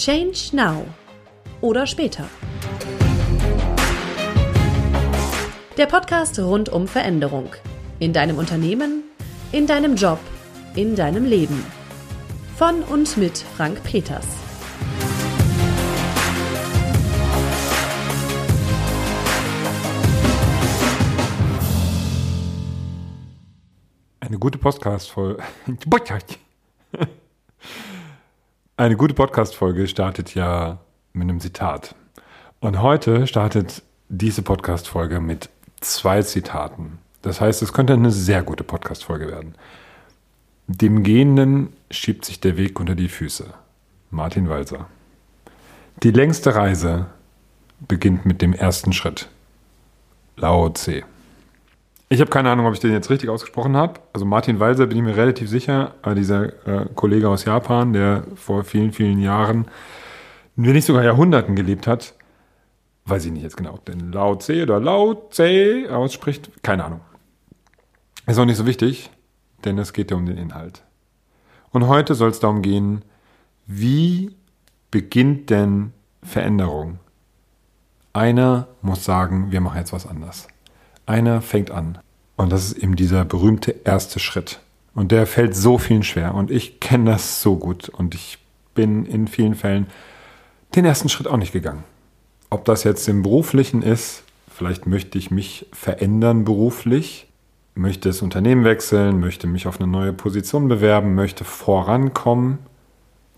Change Now oder später. Der Podcast rund um Veränderung. In deinem Unternehmen, in deinem Job, in deinem Leben. Von und mit Frank Peters. Eine gute Podcast-Folge. Eine gute Podcast-Folge startet ja mit einem Zitat. Und heute startet diese Podcast-Folge mit zwei Zitaten. Das heißt, es könnte eine sehr gute Podcast-Folge werden. Dem Gehenden schiebt sich der Weg unter die Füße. Martin Walser. Die längste Reise beginnt mit dem ersten Schritt. Lao Tse. Ich habe keine Ahnung, ob ich den jetzt richtig ausgesprochen habe. Also Martin Walser bin ich mir relativ sicher, aber dieser äh, Kollege aus Japan, der vor vielen, vielen Jahren, wenn nicht sogar Jahrhunderten gelebt hat, weiß ich nicht jetzt genau, ob den Lao Tse oder Lao Tse ausspricht, keine Ahnung. Ist auch nicht so wichtig, denn es geht ja um den Inhalt. Und heute soll es darum gehen, wie beginnt denn Veränderung? Einer muss sagen, wir machen jetzt was anders. Einer fängt an. Und das ist eben dieser berühmte erste Schritt. Und der fällt so vielen schwer. Und ich kenne das so gut. Und ich bin in vielen Fällen den ersten Schritt auch nicht gegangen. Ob das jetzt im beruflichen ist, vielleicht möchte ich mich verändern beruflich, möchte das Unternehmen wechseln, möchte mich auf eine neue Position bewerben, möchte vorankommen.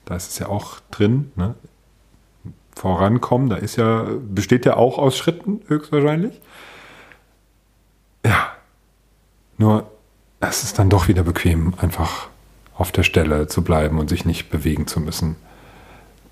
Da ist es ja auch drin, ne? Vorankommen, da ist ja, besteht ja auch aus Schritten höchstwahrscheinlich. Nur, es ist dann doch wieder bequem, einfach auf der Stelle zu bleiben und sich nicht bewegen zu müssen.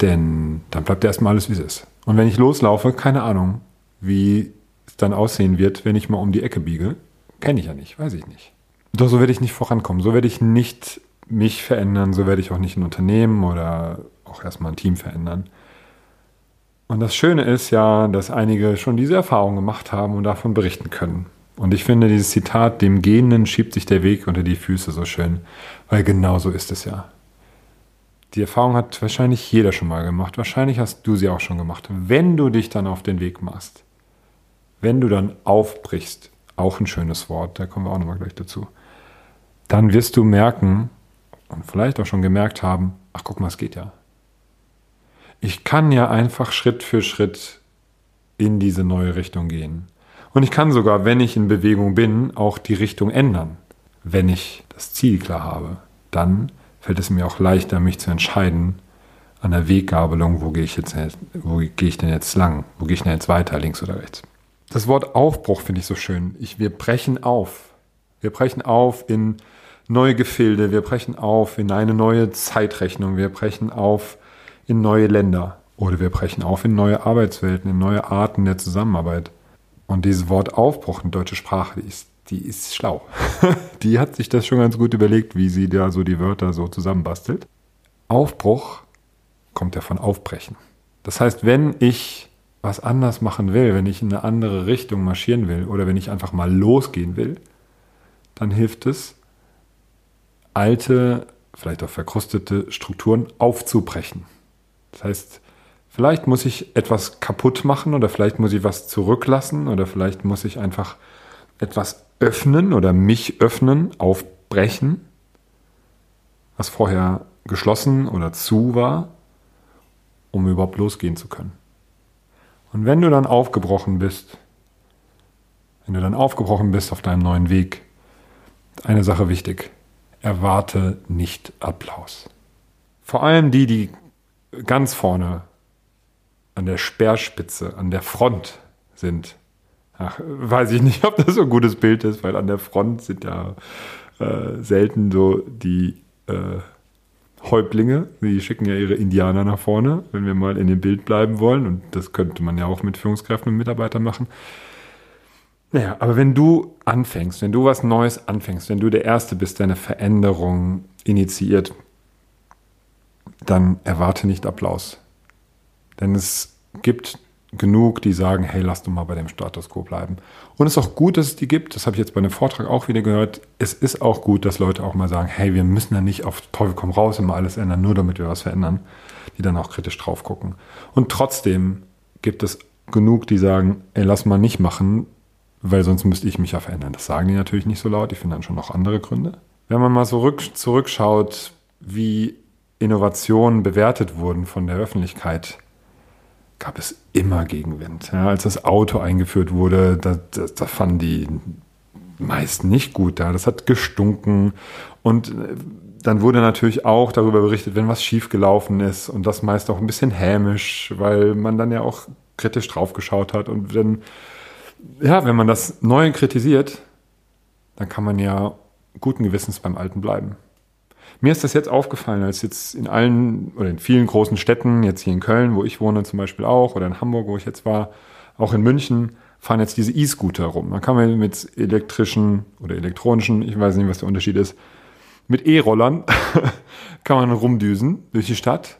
Denn dann bleibt erstmal alles, wie es ist. Und wenn ich loslaufe, keine Ahnung, wie es dann aussehen wird, wenn ich mal um die Ecke biege. Kenne ich ja nicht, weiß ich nicht. Doch so werde ich nicht vorankommen. So werde ich nicht mich verändern. So werde ich auch nicht ein Unternehmen oder auch erstmal ein Team verändern. Und das Schöne ist ja, dass einige schon diese Erfahrung gemacht haben und davon berichten können. Und ich finde dieses Zitat, dem Gehenden schiebt sich der Weg unter die Füße so schön, weil genau so ist es ja. Die Erfahrung hat wahrscheinlich jeder schon mal gemacht. Wahrscheinlich hast du sie auch schon gemacht. Wenn du dich dann auf den Weg machst, wenn du dann aufbrichst, auch ein schönes Wort, da kommen wir auch nochmal gleich dazu, dann wirst du merken und vielleicht auch schon gemerkt haben, ach guck mal, es geht ja. Ich kann ja einfach Schritt für Schritt in diese neue Richtung gehen. Und ich kann sogar, wenn ich in Bewegung bin, auch die Richtung ändern. Wenn ich das Ziel klar habe, dann fällt es mir auch leichter, mich zu entscheiden an der Weggabelung, wo gehe ich jetzt, wo gehe ich denn jetzt lang? Wo gehe ich denn jetzt weiter, links oder rechts? Das Wort Aufbruch finde ich so schön. Ich, wir brechen auf. Wir brechen auf in neue Gefilde. Wir brechen auf in eine neue Zeitrechnung. Wir brechen auf in neue Länder. Oder wir brechen auf in neue Arbeitswelten, in neue Arten der Zusammenarbeit. Und dieses Wort Aufbruch in deutsche Sprache, die ist, die ist schlau. die hat sich das schon ganz gut überlegt, wie sie da so die Wörter so zusammenbastelt. Aufbruch kommt ja von Aufbrechen. Das heißt, wenn ich was anders machen will, wenn ich in eine andere Richtung marschieren will oder wenn ich einfach mal losgehen will, dann hilft es, alte, vielleicht auch verkrustete Strukturen aufzubrechen. Das heißt, Vielleicht muss ich etwas kaputt machen oder vielleicht muss ich was zurücklassen oder vielleicht muss ich einfach etwas öffnen oder mich öffnen, aufbrechen, was vorher geschlossen oder zu war, um überhaupt losgehen zu können. Und wenn du dann aufgebrochen bist, wenn du dann aufgebrochen bist auf deinem neuen Weg, eine Sache wichtig, erwarte nicht Applaus. Vor allem die, die ganz vorne an der Speerspitze, an der Front sind. Ach, weiß ich nicht, ob das so ein gutes Bild ist, weil an der Front sind ja äh, selten so die äh, Häuptlinge. Die schicken ja ihre Indianer nach vorne, wenn wir mal in dem Bild bleiben wollen. Und das könnte man ja auch mit Führungskräften und Mitarbeitern machen. Naja, aber wenn du anfängst, wenn du was Neues anfängst, wenn du der Erste bist, der eine Veränderung initiiert, dann erwarte nicht Applaus. Denn es gibt genug, die sagen, hey, lass du mal bei dem Status quo bleiben. Und es ist auch gut, dass es die gibt. Das habe ich jetzt bei einem Vortrag auch wieder gehört. Es ist auch gut, dass Leute auch mal sagen, hey, wir müssen ja nicht auf Teufel komm raus immer alles ändern, nur damit wir was verändern, die dann auch kritisch drauf gucken. Und trotzdem gibt es genug, die sagen, ey, lass mal nicht machen, weil sonst müsste ich mich ja verändern. Das sagen die natürlich nicht so laut, die finden dann schon noch andere Gründe. Wenn man mal so rück, zurückschaut, wie Innovationen bewertet wurden von der Öffentlichkeit, gab es immer Gegenwind. Ja, als das Auto eingeführt wurde, da, da, da fanden die meist nicht gut da. Das hat gestunken. Und äh, dann wurde natürlich auch darüber berichtet, wenn was schiefgelaufen ist und das meist auch ein bisschen hämisch, weil man dann ja auch kritisch draufgeschaut hat. Und wenn, ja, wenn man das Neue kritisiert, dann kann man ja guten Gewissens beim Alten bleiben. Mir ist das jetzt aufgefallen, als jetzt in allen oder in vielen großen Städten, jetzt hier in Köln, wo ich wohne zum Beispiel auch, oder in Hamburg, wo ich jetzt war, auch in München, fahren jetzt diese E-Scooter rum. Da kann man mit elektrischen oder elektronischen, ich weiß nicht, was der Unterschied ist, mit E-Rollern kann man rumdüsen durch die Stadt.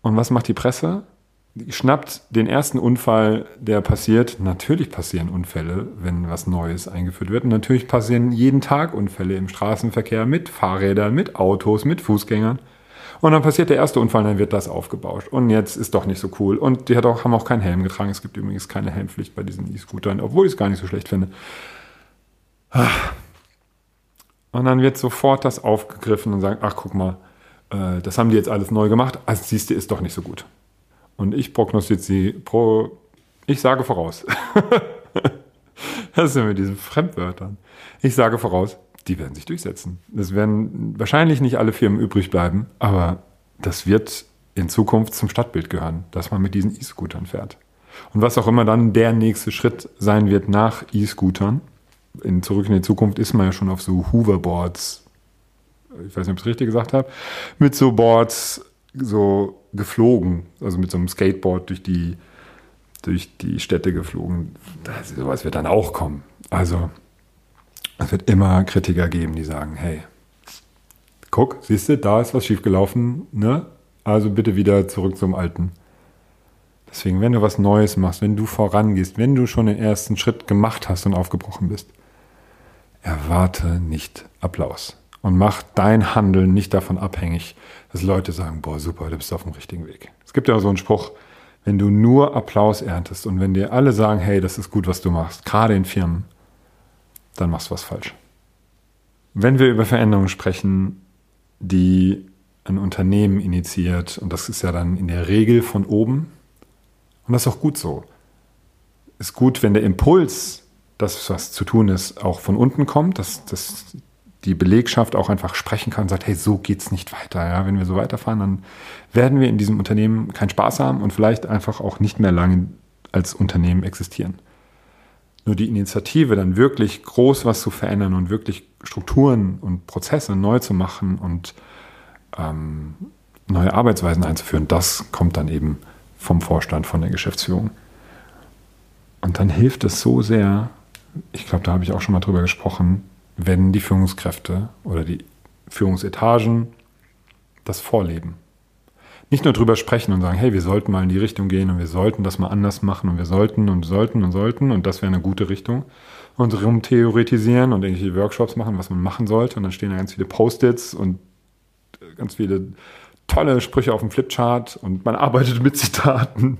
Und was macht die Presse? Schnappt den ersten Unfall, der passiert. Natürlich passieren Unfälle, wenn was Neues eingeführt wird. Und natürlich passieren jeden Tag Unfälle im Straßenverkehr mit Fahrrädern, mit Autos, mit Fußgängern. Und dann passiert der erste Unfall, dann wird das aufgebauscht. Und jetzt ist doch nicht so cool. Und die auch, haben auch keinen Helm getragen. Es gibt übrigens keine Helmpflicht bei diesen E-Scootern, obwohl ich es gar nicht so schlecht finde. Und dann wird sofort das aufgegriffen und sagen, ach guck mal, äh, das haben die jetzt alles neu gemacht. Also siehst du, ist doch nicht so gut. Und ich prognostiziere, pro, ich sage voraus. das ja mit diesen Fremdwörtern. Ich sage voraus, die werden sich durchsetzen. Es werden wahrscheinlich nicht alle Firmen übrig bleiben, aber das wird in Zukunft zum Stadtbild gehören, dass man mit diesen E-Scootern fährt. Und was auch immer dann der nächste Schritt sein wird nach E-Scootern, in Zurück in die Zukunft ist man ja schon auf so Hoverboards, ich weiß nicht, ob ich es richtig gesagt habe, mit so Boards so geflogen, also mit so einem Skateboard durch die, durch die Städte geflogen. Das, sowas wird dann auch kommen. Also es wird immer Kritiker geben, die sagen, hey, guck, siehst du, da ist was schiefgelaufen, ne? Also bitte wieder zurück zum Alten. Deswegen, wenn du was Neues machst, wenn du vorangehst, wenn du schon den ersten Schritt gemacht hast und aufgebrochen bist, erwarte nicht Applaus und mach dein Handeln nicht davon abhängig, dass Leute sagen, boah, super, du bist auf dem richtigen Weg. Es gibt ja so einen Spruch, wenn du nur Applaus erntest und wenn dir alle sagen, hey, das ist gut, was du machst, gerade in Firmen, dann machst du was falsch. Wenn wir über Veränderungen sprechen, die ein Unternehmen initiiert, und das ist ja dann in der Regel von oben, und das ist auch gut so. Ist gut, wenn der Impuls, das, was zu tun ist, auch von unten kommt, dass, dass die Belegschaft auch einfach sprechen kann und sagt, hey, so geht's nicht weiter. Ja, wenn wir so weiterfahren, dann werden wir in diesem Unternehmen keinen Spaß haben und vielleicht einfach auch nicht mehr lange als Unternehmen existieren. Nur die Initiative, dann wirklich groß was zu verändern und wirklich Strukturen und Prozesse neu zu machen und ähm, neue Arbeitsweisen einzuführen, das kommt dann eben vom Vorstand, von der Geschäftsführung. Und dann hilft es so sehr, ich glaube, da habe ich auch schon mal drüber gesprochen, wenn die Führungskräfte oder die Führungsetagen das vorleben. Nicht nur drüber sprechen und sagen, hey, wir sollten mal in die Richtung gehen und wir sollten das mal anders machen und wir sollten und sollten und sollten und das wäre eine gute Richtung und rumtheoretisieren und irgendwelche Workshops machen, was man machen sollte und dann stehen da ganz viele Post-its und ganz viele tolle Sprüche auf dem Flipchart und man arbeitet mit Zitaten.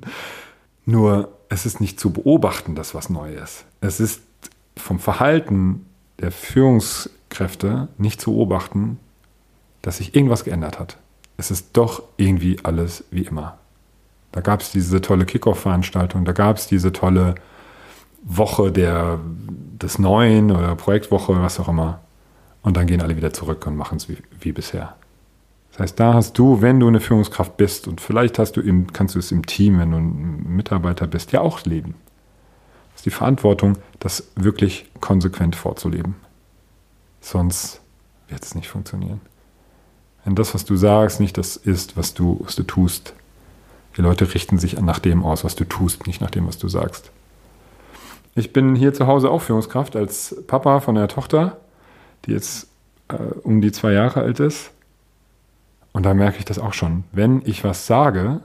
Nur es ist nicht zu beobachten, dass was neu ist. Es ist vom Verhalten der Führungskräfte nicht zu beobachten, dass sich irgendwas geändert hat. Es ist doch irgendwie alles wie immer. Da gab es diese tolle Kickoff-Veranstaltung, da gab es diese tolle Woche der, des Neuen oder Projektwoche, was auch immer. Und dann gehen alle wieder zurück und machen es wie, wie bisher. Das heißt, da hast du, wenn du eine Führungskraft bist und vielleicht hast du im, kannst du es im Team, wenn du ein Mitarbeiter bist, ja auch leben ist die Verantwortung, das wirklich konsequent vorzuleben. Sonst wird es nicht funktionieren. Wenn das, was du sagst, nicht das ist, was du, was du tust, die Leute richten sich nach dem aus, was du tust, nicht nach dem, was du sagst. Ich bin hier zu Hause auch Führungskraft als Papa von einer Tochter, die jetzt äh, um die zwei Jahre alt ist. Und da merke ich das auch schon. Wenn ich was sage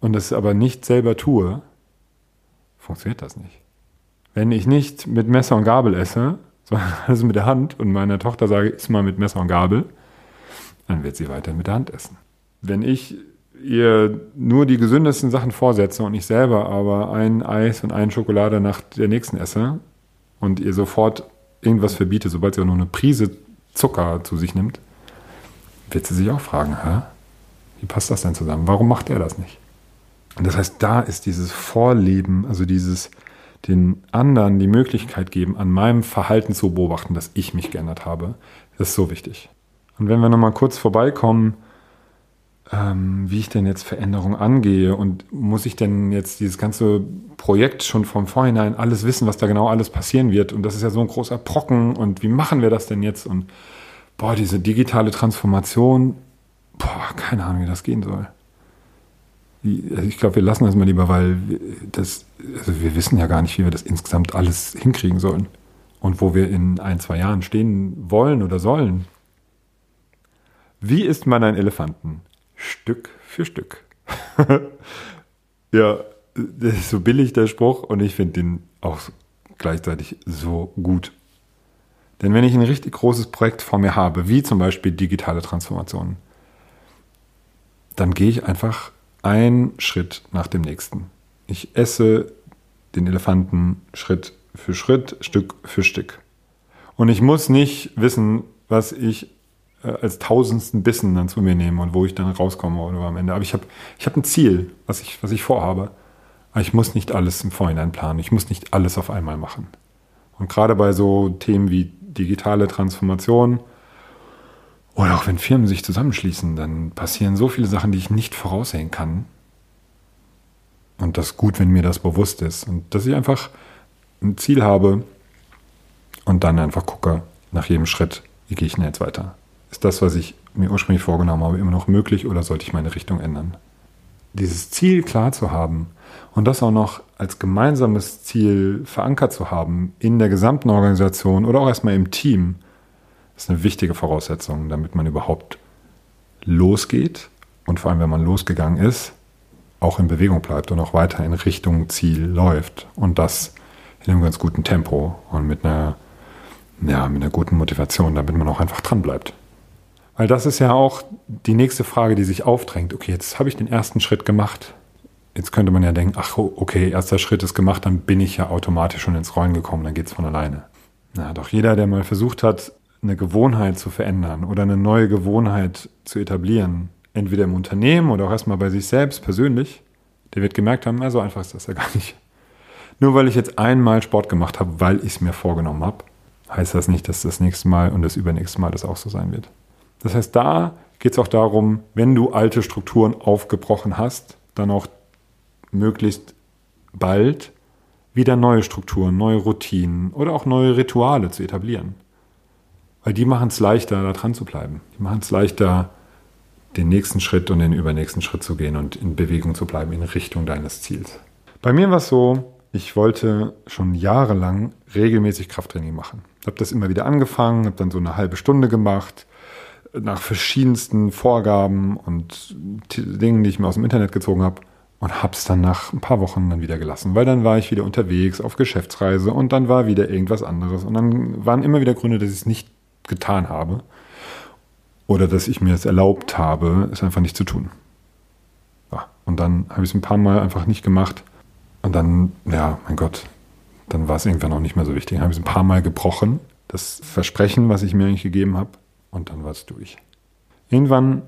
und das aber nicht selber tue, funktioniert das nicht. Wenn ich nicht mit Messer und Gabel esse, sondern also mit der Hand und meiner Tochter sage, iss mal mit Messer und Gabel, dann wird sie weiter mit der Hand essen. Wenn ich ihr nur die gesündesten Sachen vorsetze und ich selber aber ein Eis und eine Schokolade nach der nächsten esse und ihr sofort irgendwas verbiete, sobald sie auch nur eine Prise Zucker zu sich nimmt, wird sie sich auch fragen, Hä? wie passt das denn zusammen? Warum macht er das nicht? Das heißt, da ist dieses Vorleben, also dieses den anderen die Möglichkeit geben, an meinem Verhalten zu beobachten, dass ich mich geändert habe, ist so wichtig. Und wenn wir nochmal kurz vorbeikommen, ähm, wie ich denn jetzt Veränderung angehe und muss ich denn jetzt dieses ganze Projekt schon vom Vorhinein alles wissen, was da genau alles passieren wird und das ist ja so ein großer Brocken und wie machen wir das denn jetzt und boah, diese digitale Transformation, boah, keine Ahnung, wie das gehen soll. Also ich glaube, wir lassen das mal lieber, weil das, also wir wissen ja gar nicht, wie wir das insgesamt alles hinkriegen sollen und wo wir in ein, zwei Jahren stehen wollen oder sollen. Wie isst man einen Elefanten? Stück für Stück. ja, das ist so billig der Spruch und ich finde den auch gleichzeitig so gut. Denn wenn ich ein richtig großes Projekt vor mir habe, wie zum Beispiel digitale Transformationen, dann gehe ich einfach einen Schritt nach dem nächsten. Ich esse den Elefanten Schritt für Schritt, Stück für Stück. Und ich muss nicht wissen, was ich äh, als tausendsten Bissen dann zu mir nehme und wo ich dann rauskomme oder am Ende. Aber ich habe ich hab ein Ziel, was ich, was ich vorhabe. Aber ich muss nicht alles im Vorhinein planen. Ich muss nicht alles auf einmal machen. Und gerade bei so Themen wie digitale Transformation oder auch wenn Firmen sich zusammenschließen, dann passieren so viele Sachen, die ich nicht voraussehen kann. Und das ist gut, wenn mir das bewusst ist. Und dass ich einfach ein Ziel habe und dann einfach gucke nach jedem Schritt, wie gehe ich denn jetzt weiter? Ist das, was ich mir ursprünglich vorgenommen habe, immer noch möglich oder sollte ich meine Richtung ändern? Dieses Ziel klar zu haben und das auch noch als gemeinsames Ziel verankert zu haben in der gesamten Organisation oder auch erstmal im Team, ist eine wichtige Voraussetzung, damit man überhaupt losgeht und vor allem, wenn man losgegangen ist, auch in Bewegung bleibt und auch weiter in Richtung Ziel läuft und das in einem ganz guten Tempo und mit einer, ja, mit einer guten Motivation, damit man auch einfach dran bleibt. Weil das ist ja auch die nächste Frage, die sich aufdrängt. Okay, jetzt habe ich den ersten Schritt gemacht. Jetzt könnte man ja denken, ach okay, erster Schritt ist gemacht, dann bin ich ja automatisch schon ins Rollen gekommen, dann geht es von alleine. Na, doch jeder, der mal versucht hat, eine Gewohnheit zu verändern oder eine neue Gewohnheit zu etablieren, entweder im Unternehmen oder auch erstmal bei sich selbst persönlich, der wird gemerkt haben, na, so einfach ist das ja gar nicht. Nur weil ich jetzt einmal Sport gemacht habe, weil ich es mir vorgenommen habe, heißt das nicht, dass das nächste Mal und das übernächste Mal das auch so sein wird. Das heißt, da geht es auch darum, wenn du alte Strukturen aufgebrochen hast, dann auch möglichst bald wieder neue Strukturen, neue Routinen oder auch neue Rituale zu etablieren. Weil die machen es leichter, da dran zu bleiben. Die machen es leichter, den nächsten Schritt und den übernächsten Schritt zu gehen und in Bewegung zu bleiben in Richtung deines Ziels. Bei mir war es so, ich wollte schon jahrelang regelmäßig Krafttraining machen. Ich habe das immer wieder angefangen, habe dann so eine halbe Stunde gemacht, nach verschiedensten Vorgaben und Dingen, die ich mir aus dem Internet gezogen habe und habe es dann nach ein paar Wochen dann wieder gelassen, weil dann war ich wieder unterwegs auf Geschäftsreise und dann war wieder irgendwas anderes und dann waren immer wieder Gründe, dass ich es nicht getan habe oder dass ich mir es erlaubt habe, es einfach nicht zu tun. Ja, und dann habe ich es ein paar Mal einfach nicht gemacht und dann, ja, mein Gott, dann war es irgendwann auch nicht mehr so wichtig. Dann habe ich es ein paar Mal gebrochen, das Versprechen, was ich mir eigentlich gegeben habe, und dann war es durch. Irgendwann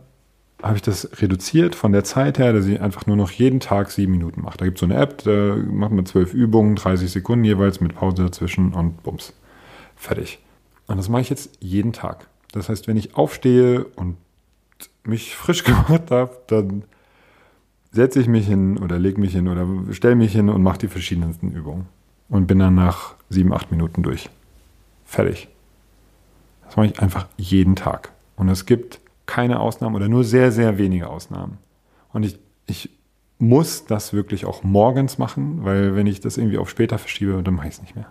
habe ich das reduziert von der Zeit her, dass ich einfach nur noch jeden Tag sieben Minuten mache. Da gibt es so eine App, da macht man zwölf Übungen, 30 Sekunden jeweils mit Pause dazwischen und bums. Fertig. Und das mache ich jetzt jeden Tag. Das heißt, wenn ich aufstehe und mich frisch gemacht habe, dann setze ich mich hin oder lege mich hin oder stelle mich hin und mache die verschiedensten Übungen. Und bin dann nach sieben, acht Minuten durch. Fertig. Das mache ich einfach jeden Tag. Und es gibt keine Ausnahmen oder nur sehr, sehr wenige Ausnahmen. Und ich, ich muss das wirklich auch morgens machen, weil wenn ich das irgendwie auf später verschiebe, dann mache ich es nicht mehr.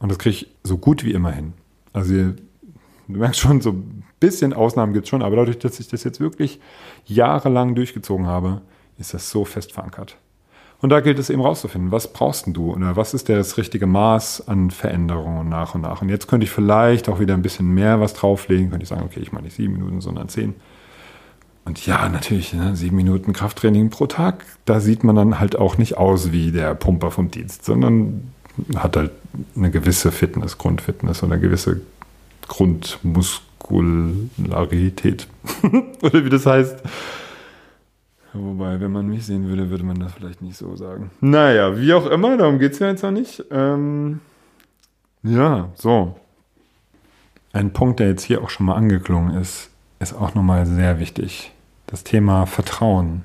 Und das kriege ich so gut wie immer hin. Also du merkst schon, so ein bisschen Ausnahmen gibt es schon, aber dadurch, dass ich das jetzt wirklich jahrelang durchgezogen habe, ist das so fest verankert. Und da gilt es eben rauszufinden, was brauchst du oder was ist das richtige Maß an Veränderungen nach und nach. Und jetzt könnte ich vielleicht auch wieder ein bisschen mehr was drauflegen, könnte ich sagen, okay, ich mache nicht sieben Minuten, sondern zehn. Und ja, natürlich, ne, sieben Minuten Krafttraining pro Tag, da sieht man dann halt auch nicht aus wie der Pumper vom Dienst, sondern hat halt eine gewisse Fitness, Grundfitness oder eine gewisse Grundmuskularität. oder wie das heißt. Wobei, wenn man mich sehen würde, würde man das vielleicht nicht so sagen. Naja, wie auch immer, darum geht es ja jetzt noch nicht. Ähm, ja, so. Ein Punkt, der jetzt hier auch schon mal angeklungen ist, ist auch nochmal sehr wichtig das Thema Vertrauen.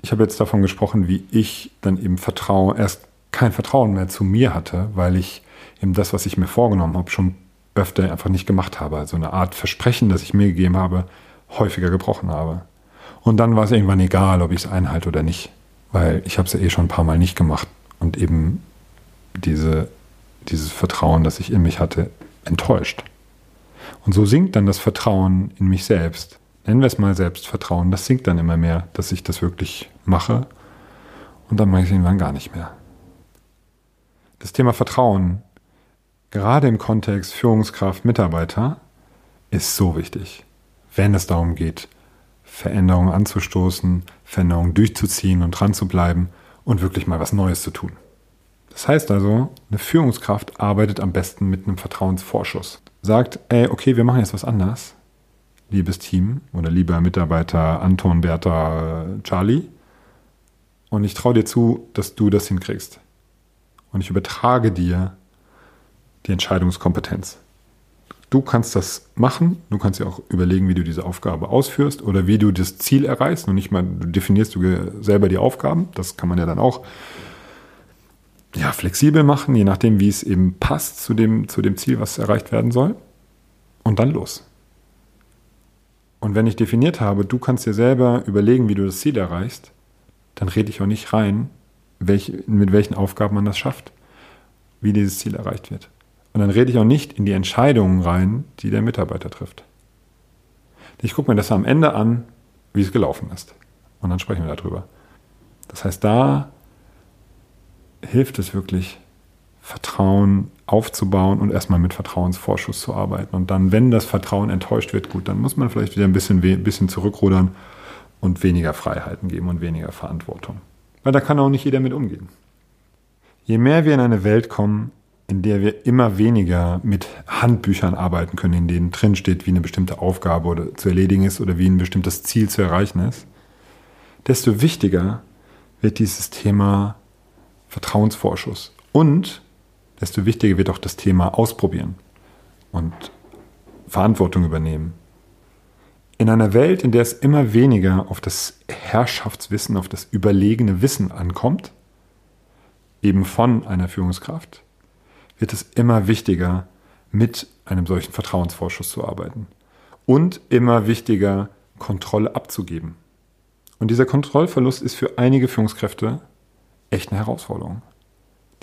Ich habe jetzt davon gesprochen, wie ich dann eben Vertrauen, erst kein Vertrauen mehr zu mir hatte, weil ich eben das, was ich mir vorgenommen habe, schon öfter einfach nicht gemacht habe. Also eine Art Versprechen, das ich mir gegeben habe, häufiger gebrochen habe. Und dann war es irgendwann egal, ob ich es einhalte oder nicht, weil ich habe es ja eh schon ein paar Mal nicht gemacht und eben diese, dieses Vertrauen, das ich in mich hatte, enttäuscht. Und so sinkt dann das Vertrauen in mich selbst nennen wir es mal Selbstvertrauen, das sinkt dann immer mehr, dass ich das wirklich mache und dann mache ich es irgendwann gar nicht mehr. Das Thema Vertrauen, gerade im Kontext Führungskraft, Mitarbeiter, ist so wichtig, wenn es darum geht, Veränderungen anzustoßen, Veränderungen durchzuziehen und dran zu bleiben und wirklich mal was Neues zu tun. Das heißt also, eine Führungskraft arbeitet am besten mit einem Vertrauensvorschuss. Sagt, ey, okay, wir machen jetzt was anders liebes Team oder lieber Mitarbeiter Anton, Bertha, Charlie. Und ich traue dir zu, dass du das hinkriegst. Und ich übertrage dir die Entscheidungskompetenz. Du kannst das machen, du kannst dir auch überlegen, wie du diese Aufgabe ausführst oder wie du das Ziel erreichst. Und nicht mal, du definierst du selber die Aufgaben. Das kann man ja dann auch ja, flexibel machen, je nachdem, wie es eben passt zu dem, zu dem Ziel, was erreicht werden soll. Und dann los. Und wenn ich definiert habe, du kannst dir selber überlegen, wie du das Ziel erreichst, dann rede ich auch nicht rein, welch, mit welchen Aufgaben man das schafft, wie dieses Ziel erreicht wird. Und dann rede ich auch nicht in die Entscheidungen rein, die der Mitarbeiter trifft. Ich gucke mir das am Ende an, wie es gelaufen ist. Und dann sprechen wir darüber. Das heißt, da hilft es wirklich, Vertrauen aufzubauen und erstmal mit Vertrauensvorschuss zu arbeiten. Und dann, wenn das Vertrauen enttäuscht wird, gut, dann muss man vielleicht wieder ein bisschen, bisschen zurückrudern und weniger Freiheiten geben und weniger Verantwortung. Weil da kann auch nicht jeder mit umgehen. Je mehr wir in eine Welt kommen, in der wir immer weniger mit Handbüchern arbeiten können, in denen drin steht, wie eine bestimmte Aufgabe oder zu erledigen ist oder wie ein bestimmtes Ziel zu erreichen ist, desto wichtiger wird dieses Thema Vertrauensvorschuss und desto wichtiger wird auch das Thema Ausprobieren und Verantwortung übernehmen. In einer Welt, in der es immer weniger auf das Herrschaftswissen, auf das überlegene Wissen ankommt, eben von einer Führungskraft, wird es immer wichtiger, mit einem solchen Vertrauensvorschuss zu arbeiten. Und immer wichtiger, Kontrolle abzugeben. Und dieser Kontrollverlust ist für einige Führungskräfte echt eine Herausforderung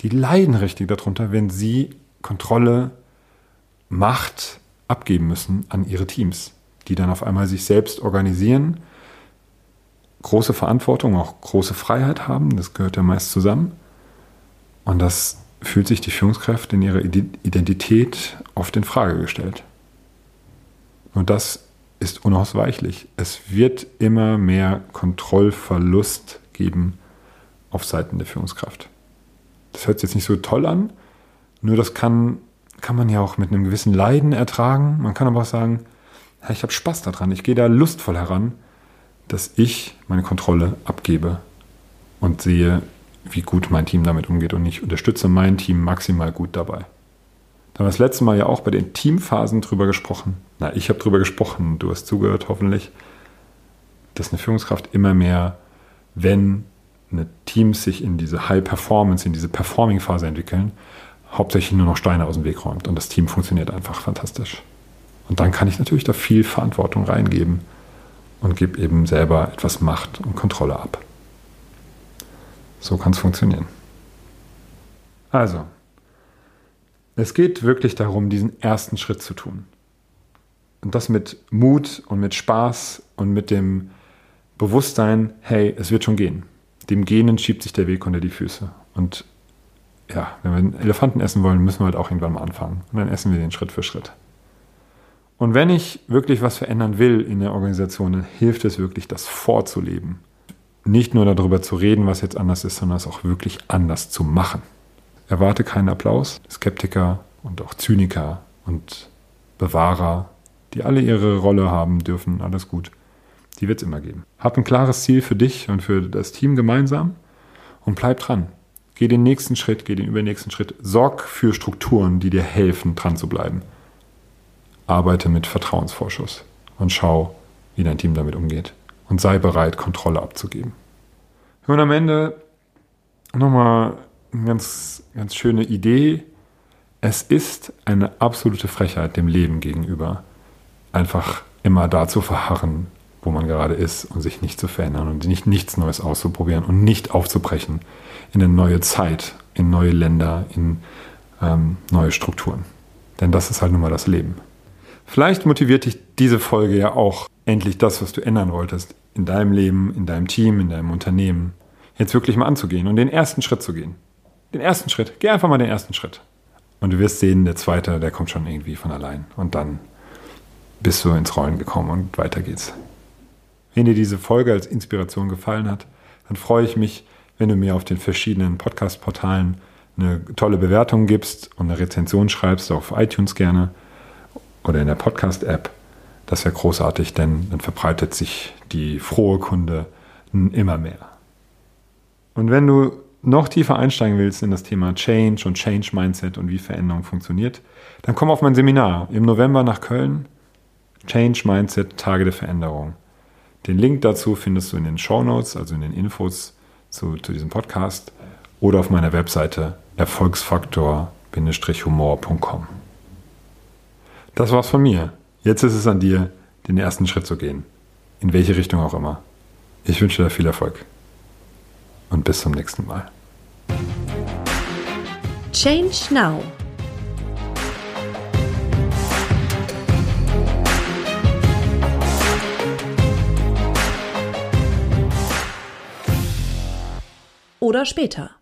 die leiden richtig darunter, wenn sie Kontrolle, Macht abgeben müssen an ihre Teams, die dann auf einmal sich selbst organisieren, große Verantwortung, auch große Freiheit haben, das gehört ja meist zusammen. Und das fühlt sich die Führungskraft in ihrer Identität oft in Frage gestellt. Und das ist unausweichlich. Es wird immer mehr Kontrollverlust geben auf Seiten der Führungskraft das hört sich jetzt nicht so toll an, nur das kann, kann man ja auch mit einem gewissen Leiden ertragen. Man kann aber auch sagen, ich habe Spaß daran, ich gehe da lustvoll heran, dass ich meine Kontrolle abgebe und sehe, wie gut mein Team damit umgeht und ich unterstütze mein Team maximal gut dabei. Da haben wir das letzte Mal ja auch bei den Teamphasen drüber gesprochen. Na, ich habe drüber gesprochen, du hast zugehört hoffentlich, dass eine Führungskraft immer mehr, wenn eine Teams sich in diese High Performance, in diese Performing-Phase entwickeln, hauptsächlich nur noch Steine aus dem Weg räumt und das Team funktioniert einfach fantastisch. Und dann kann ich natürlich da viel Verantwortung reingeben und gebe eben selber etwas Macht und Kontrolle ab. So kann es funktionieren. Also, es geht wirklich darum, diesen ersten Schritt zu tun. Und das mit Mut und mit Spaß und mit dem Bewusstsein, hey, es wird schon gehen. Dem Genen schiebt sich der Weg unter die Füße. Und ja, wenn wir einen Elefanten essen wollen, müssen wir halt auch irgendwann mal anfangen. Und dann essen wir den Schritt für Schritt. Und wenn ich wirklich was verändern will in der Organisation, dann hilft es wirklich, das vorzuleben. Nicht nur darüber zu reden, was jetzt anders ist, sondern es auch wirklich anders zu machen. Erwarte keinen Applaus. Skeptiker und auch Zyniker und Bewahrer, die alle ihre Rolle haben dürfen, alles gut. Die wird es immer geben. Hab ein klares Ziel für dich und für das Team gemeinsam und bleib dran. Geh den nächsten Schritt, geh den übernächsten Schritt. Sorg für Strukturen, die dir helfen, dran zu bleiben. Arbeite mit Vertrauensvorschuss und schau, wie dein Team damit umgeht. Und sei bereit, Kontrolle abzugeben. Und am Ende nochmal eine ganz, ganz schöne Idee. Es ist eine absolute Frechheit dem Leben gegenüber, einfach immer da zu verharren, wo man gerade ist und sich nicht zu verändern und nicht nichts Neues auszuprobieren und nicht aufzubrechen in eine neue Zeit, in neue Länder, in ähm, neue Strukturen. Denn das ist halt nun mal das Leben. Vielleicht motiviert dich diese Folge ja auch, endlich das, was du ändern wolltest, in deinem Leben, in deinem Team, in deinem Unternehmen, jetzt wirklich mal anzugehen und den ersten Schritt zu gehen. Den ersten Schritt. Geh einfach mal den ersten Schritt. Und du wirst sehen, der zweite, der kommt schon irgendwie von allein. Und dann bist du ins Rollen gekommen und weiter geht's. Wenn dir diese Folge als Inspiration gefallen hat, dann freue ich mich, wenn du mir auf den verschiedenen Podcast-Portalen eine tolle Bewertung gibst und eine Rezension schreibst, auf iTunes gerne oder in der Podcast-App. Das wäre großartig, denn dann verbreitet sich die frohe Kunde immer mehr. Und wenn du noch tiefer einsteigen willst in das Thema Change und Change Mindset und wie Veränderung funktioniert, dann komm auf mein Seminar im November nach Köln. Change Mindset, Tage der Veränderung. Den Link dazu findest du in den Show Notes, also in den Infos zu, zu diesem Podcast oder auf meiner Webseite erfolgsfaktor-humor.com. Das war's von mir. Jetzt ist es an dir, den ersten Schritt zu gehen. In welche Richtung auch immer. Ich wünsche dir viel Erfolg. Und bis zum nächsten Mal. Change Now oder später.